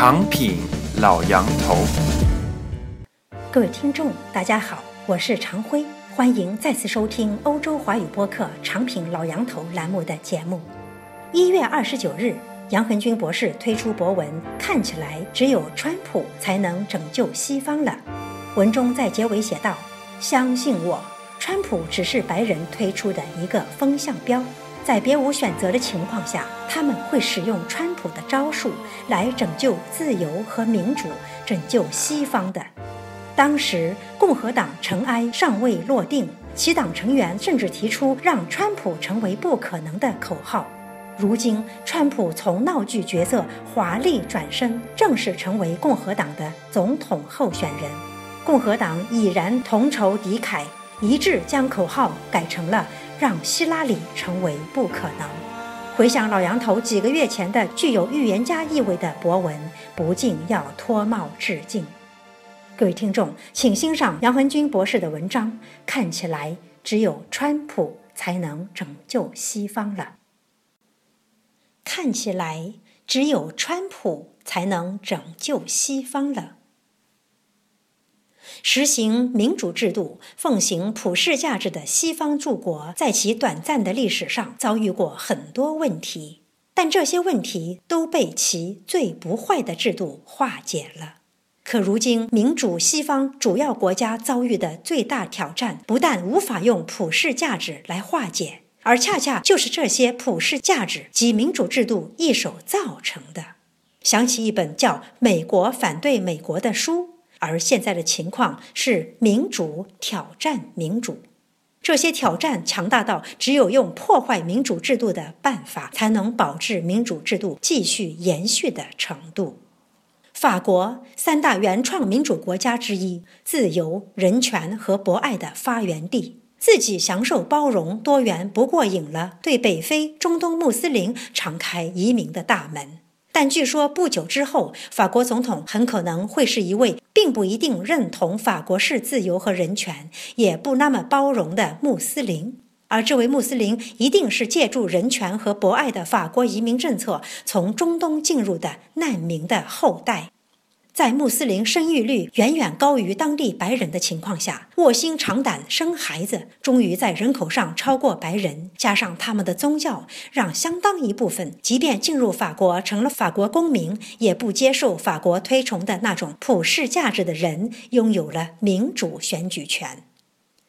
长品老杨头，各位听众，大家好，我是常辉，欢迎再次收听欧洲华语播客《长品老杨头》栏目的节目。一月二十九日，杨恒军博士推出博文，看起来只有川普才能拯救西方了。文中在结尾写道：“相信我，川普只是白人推出的一个风向标。”在别无选择的情况下，他们会使用川普的招数来拯救自由和民主，拯救西方的。当时共和党尘埃尚未落定，其党成员甚至提出让川普成为不可能的口号。如今，川普从闹剧角色华丽转身，正式成为共和党的总统候选人。共和党已然同仇敌忾，一致将口号改成了。让希拉里成为不可能。回想老杨头几个月前的具有预言家意味的博文，不禁要脱帽致敬。各位听众，请欣赏杨恒军博士的文章。看起来只有川普才能拯救西方了。看起来只有川普才能拯救西方了。实行民主制度、奉行普世价值的西方诸国，在其短暂的历史上遭遇过很多问题，但这些问题都被其最不坏的制度化解了。可如今，民主西方主要国家遭遇的最大挑战，不但无法用普世价值来化解，而恰恰就是这些普世价值及民主制度一手造成的。想起一本叫《美国反对美国》的书。而现在的情况是，民主挑战民主，这些挑战强大到只有用破坏民主制度的办法，才能保持民主制度继续延续的程度。法国三大原创民主国家之一，自由、人权和博爱的发源地，自己享受包容多元不过瘾了，对北非、中东穆斯林敞开移民的大门。但据说不久之后，法国总统很可能会是一位并不一定认同法国式自由和人权，也不那么包容的穆斯林，而这位穆斯林一定是借助人权和博爱的法国移民政策从中东进入的难民的后代。在穆斯林生育率远远高于当地白人的情况下，卧薪尝胆生孩子，终于在人口上超过白人。加上他们的宗教，让相当一部分即便进入法国成了法国公民，也不接受法国推崇的那种普世价值的人，拥有了民主选举权。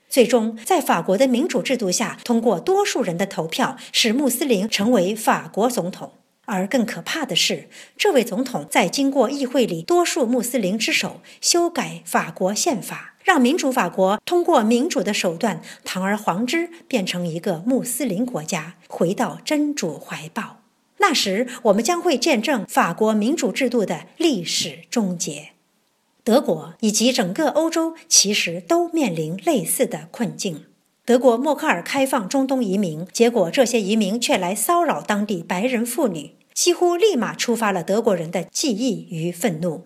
最终，在法国的民主制度下，通过多数人的投票，使穆斯林成为法国总统。而更可怕的是，这位总统在经过议会里多数穆斯林之手修改法国宪法，让民主法国通过民主的手段堂而皇之变成一个穆斯林国家，回到真主怀抱。那时，我们将会见证法国民主制度的历史终结。德国以及整个欧洲其实都面临类似的困境。德国默克尔开放中东移民，结果这些移民却来骚扰当地白人妇女。几乎立马触发了德国人的记忆与愤怒。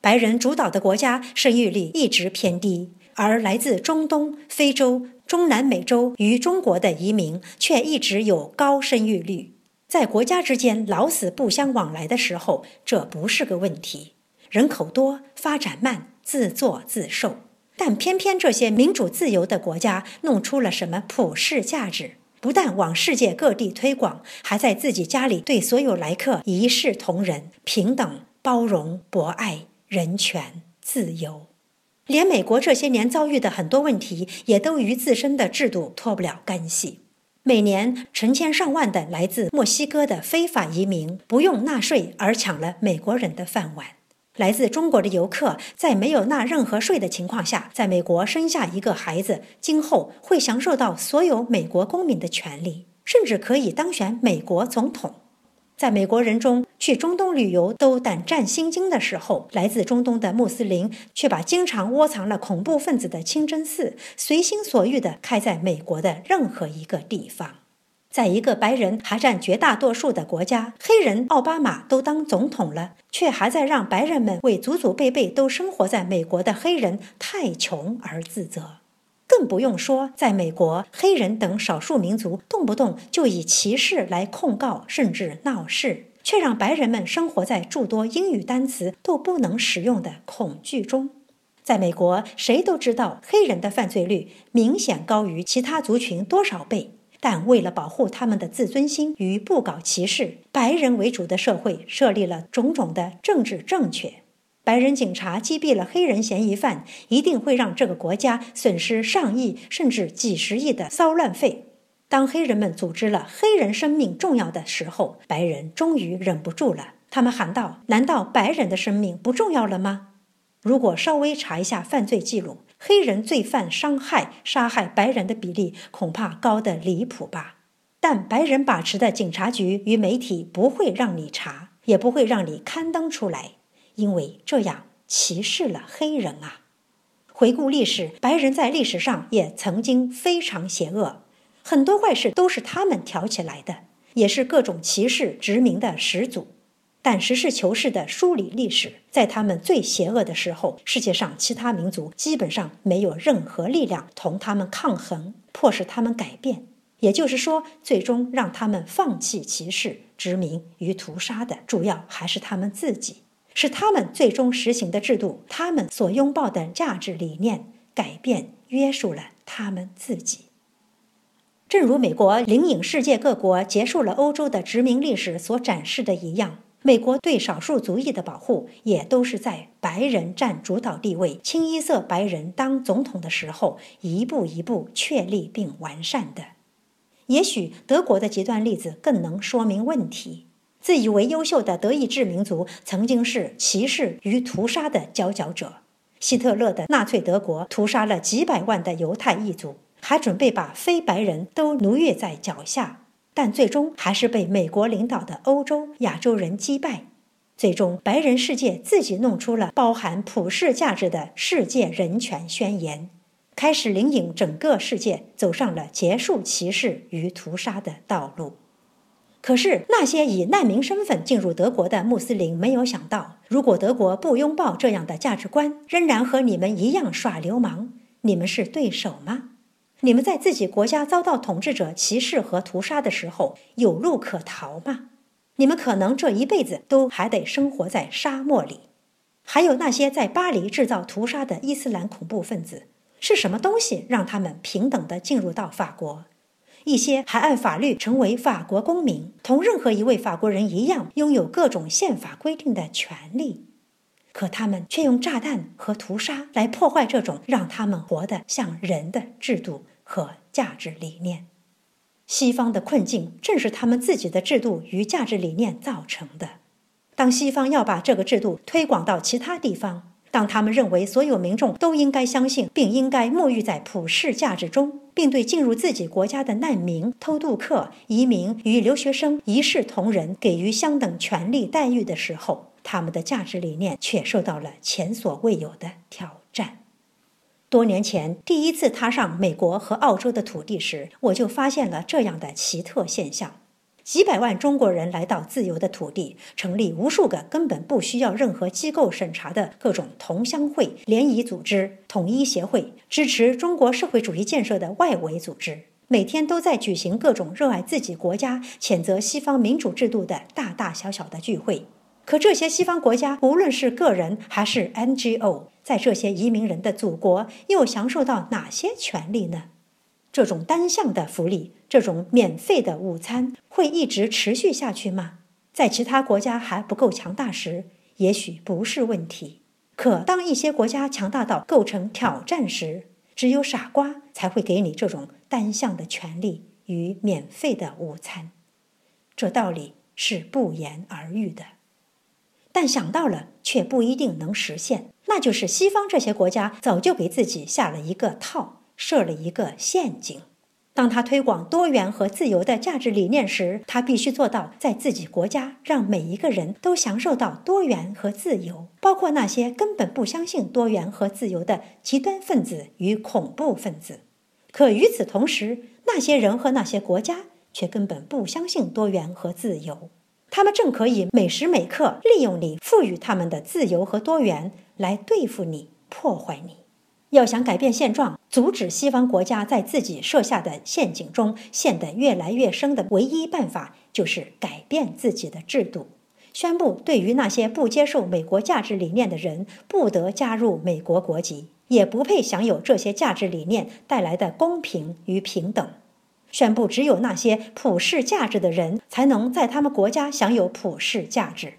白人主导的国家生育率一直偏低，而来自中东、非洲、中南美洲与中国的移民却一直有高生育率。在国家之间老死不相往来的时候，这不是个问题。人口多，发展慢，自作自受。但偏偏这些民主自由的国家弄出了什么普世价值？不但往世界各地推广，还在自己家里对所有来客一视同仁、平等、包容、博爱、人权、自由。连美国这些年遭遇的很多问题，也都与自身的制度脱不了干系。每年成千上万的来自墨西哥的非法移民不用纳税而抢了美国人的饭碗。来自中国的游客在没有纳任何税的情况下，在美国生下一个孩子，今后会享受到所有美国公民的权利，甚至可以当选美国总统。在美国人中去中东旅游都胆战心惊的时候，来自中东的穆斯林却把经常窝藏了恐怖分子的清真寺随心所欲地开在美国的任何一个地方。在一个白人还占绝大多数的国家，黑人奥巴马都当总统了，却还在让白人们为祖祖辈辈都生活在美国的黑人太穷而自责。更不用说，在美国，黑人等少数民族动不动就以歧视来控告，甚至闹事，却让白人们生活在诸多英语单词都不能使用的恐惧中。在美国，谁都知道黑人的犯罪率明显高于其他族群多少倍，但为了保护他们的自尊心与不搞歧视，白人为主的社会设立了种种的政治正确。白人警察击毙了黑人嫌疑犯，一定会让这个国家损失上亿甚至几十亿的骚乱费。当黑人们组织了“黑人生命重要”的时候，白人终于忍不住了，他们喊道：“难道白人的生命不重要了吗？”如果稍微查一下犯罪记录，黑人罪犯伤害、杀害白人的比例恐怕高得离谱吧？但白人把持的警察局与媒体不会让你查，也不会让你刊登出来，因为这样歧视了黑人啊！回顾历史，白人在历史上也曾经非常邪恶，很多坏事都是他们挑起来的，也是各种歧视殖民的始祖。但实事求是的梳理历史，在他们最邪恶的时候，世界上其他民族基本上没有任何力量同他们抗衡，迫使他们改变。也就是说，最终让他们放弃歧视、殖民与屠杀的，主要还是他们自己，是他们最终实行的制度，他们所拥抱的价值理念改变约束了他们自己。正如美国领引世界各国结束了欧洲的殖民历史所展示的一样。美国对少数族裔的保护，也都是在白人占主导地位、清一色白人当总统的时候，一步一步确立并完善的。也许德国的极端例子更能说明问题。自以为优秀的德意志民族，曾经是歧视与屠杀的佼佼者。希特勒的纳粹德国屠杀了几百万的犹太异族，还准备把非白人都奴役在脚下。但最终还是被美国领导的欧洲亚洲人击败。最终，白人世界自己弄出了包含普世价值的世界人权宣言，开始领引整个世界走上了结束歧视与屠杀的道路。可是，那些以难民身份进入德国的穆斯林没有想到，如果德国不拥抱这样的价值观，仍然和你们一样耍流氓，你们是对手吗？你们在自己国家遭到统治者歧视和屠杀的时候，有路可逃吗？你们可能这一辈子都还得生活在沙漠里。还有那些在巴黎制造屠杀的伊斯兰恐怖分子，是什么东西让他们平等的进入到法国？一些还按法律成为法国公民，同任何一位法国人一样，拥有各种宪法规定的权利。可他们却用炸弹和屠杀来破坏这种让他们活得像人的制度和价值理念。西方的困境正是他们自己的制度与价值理念造成的。当西方要把这个制度推广到其他地方，当他们认为所有民众都应该相信并应该沐浴在普世价值中，并对进入自己国家的难民、偷渡客、移民与留学生一视同仁，给予相等权利待遇的时候，他们的价值理念却受到了前所未有的挑战。多年前，第一次踏上美国和澳洲的土地时，我就发现了这样的奇特现象：几百万中国人来到自由的土地，成立无数个根本不需要任何机构审查的各种同乡会、联谊组织、统一协会，支持中国社会主义建设的外围组织，每天都在举行各种热爱自己国家、谴责西方民主制度的大大小小的聚会。可这些西方国家，无论是个人还是 NGO，在这些移民人的祖国又享受到哪些权利呢？这种单向的福利，这种免费的午餐，会一直持续下去吗？在其他国家还不够强大时，也许不是问题。可当一些国家强大到构成挑战时，只有傻瓜才会给你这种单向的权利与免费的午餐。这道理是不言而喻的。但想到了，却不一定能实现。那就是西方这些国家早就给自己下了一个套，设了一个陷阱。当他推广多元和自由的价值理念时，他必须做到在自己国家让每一个人都享受到多元和自由，包括那些根本不相信多元和自由的极端分子与恐怖分子。可与此同时，那些人和那些国家却根本不相信多元和自由。他们正可以每时每刻利用你赋予他们的自由和多元来对付你、破坏你。要想改变现状，阻止西方国家在自己设下的陷阱中陷得越来越深的唯一办法，就是改变自己的制度，宣布对于那些不接受美国价值理念的人，不得加入美国国籍，也不配享有这些价值理念带来的公平与平等。宣布只有那些普世价值的人才能在他们国家享有普世价值。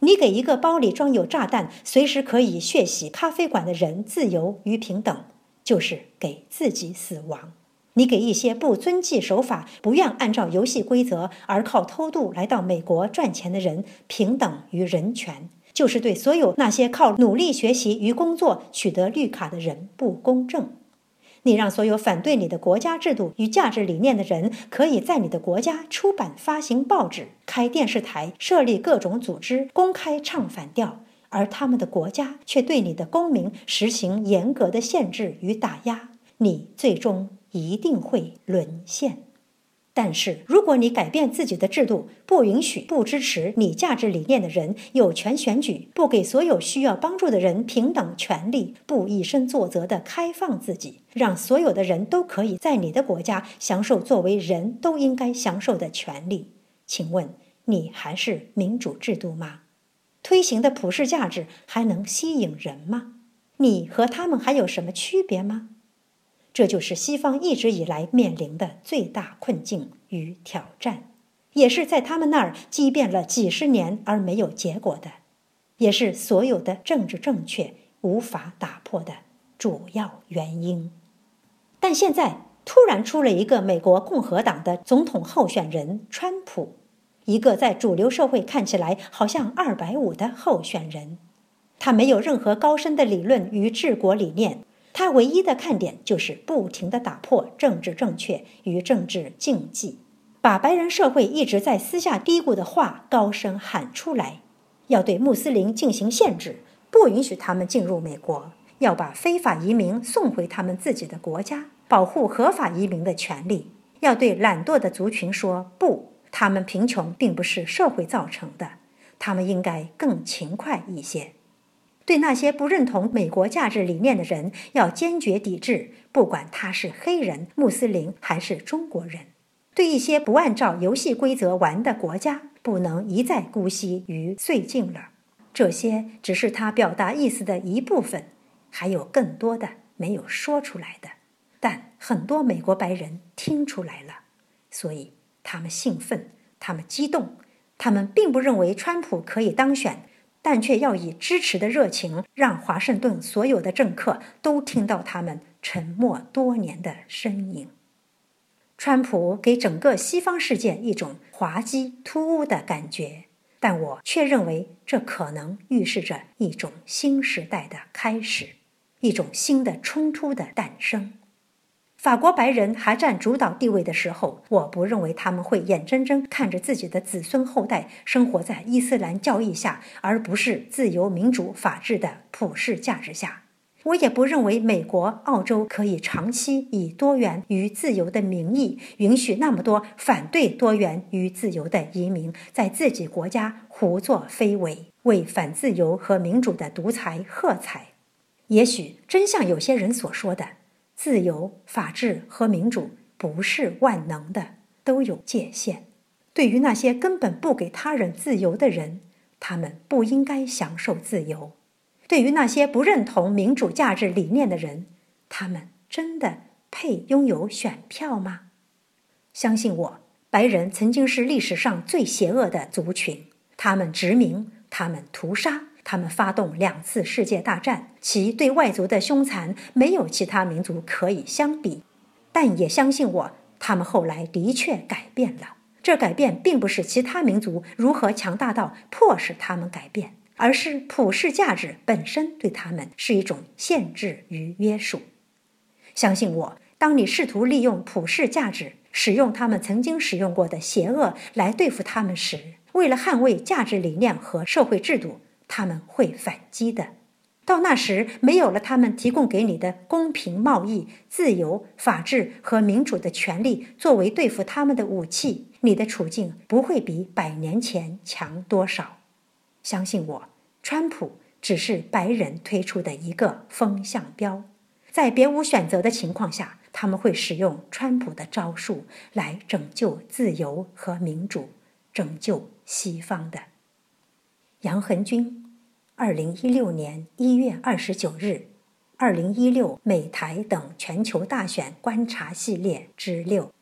你给一个包里装有炸弹，随时可以血洗咖啡馆的人自由与平等，就是给自己死亡。你给一些不遵纪守法、不愿按照游戏规则而靠偷渡来到美国赚钱的人平等与人权，就是对所有那些靠努力学习与工作取得绿卡的人不公正。你让所有反对你的国家制度与价值理念的人，可以在你的国家出版、发行报纸、开电视台、设立各种组织，公开唱反调；而他们的国家却对你的公民实行严格的限制与打压，你最终一定会沦陷。但是，如果你改变自己的制度，不允许不支持你价值理念的人有权选举，不给所有需要帮助的人平等权利，不以身作则的开放自己，让所有的人都可以在你的国家享受作为人都应该享受的权利，请问你还是民主制度吗？推行的普世价值还能吸引人吗？你和他们还有什么区别吗？这就是西方一直以来面临的最大困境与挑战，也是在他们那儿激辩了几十年而没有结果的，也是所有的政治正确无法打破的主要原因。但现在突然出了一个美国共和党的总统候选人川普，一个在主流社会看起来好像二百五的候选人，他没有任何高深的理论与治国理念。他唯一的看点就是不停地打破政治正确与政治禁忌，把白人社会一直在私下嘀咕的话高声喊出来：要对穆斯林进行限制，不允许他们进入美国；要把非法移民送回他们自己的国家，保护合法移民的权利；要对懒惰的族群说不，他们贫穷并不是社会造成的，他们应该更勤快一些。对那些不认同美国价值理念的人，要坚决抵制，不管他是黑人、穆斯林还是中国人。对一些不按照游戏规则玩的国家，不能一再姑息与绥靖了。这些只是他表达意思的一部分，还有更多的没有说出来的。但很多美国白人听出来了，所以他们兴奋，他们激动，他们并不认为川普可以当选。但却要以支持的热情，让华盛顿所有的政客都听到他们沉默多年的身影。川普给整个西方世界一种滑稽突兀的感觉，但我却认为这可能预示着一种新时代的开始，一种新的冲突的诞生。法国白人还占主导地位的时候，我不认为他们会眼睁睁看着自己的子孙后代生活在伊斯兰教义下，而不是自由、民主、法治的普世价值下。我也不认为美国、澳洲可以长期以多元与自由的名义，允许那么多反对多元与自由的移民在自己国家胡作非为，为反自由和民主的独裁喝彩。也许真像有些人所说的。自由、法治和民主不是万能的，都有界限。对于那些根本不给他人自由的人，他们不应该享受自由；对于那些不认同民主价值理念的人，他们真的配拥有选票吗？相信我，白人曾经是历史上最邪恶的族群，他们殖民，他们屠杀。他们发动两次世界大战，其对外族的凶残没有其他民族可以相比。但也相信我，他们后来的确改变了。这改变并不是其他民族如何强大到迫使他们改变，而是普世价值本身对他们是一种限制与约束。相信我，当你试图利用普世价值，使用他们曾经使用过的邪恶来对付他们时，为了捍卫价值理念和社会制度。他们会反击的，到那时没有了他们提供给你的公平贸易、自由、法治和民主的权利作为对付他们的武器，你的处境不会比百年前强多少。相信我，川普只是白人推出的一个风向标，在别无选择的情况下，他们会使用川普的招数来拯救自由和民主，拯救西方的。杨恒军，二零一六年一月二十九日，二零一六美台等全球大选观察系列之六。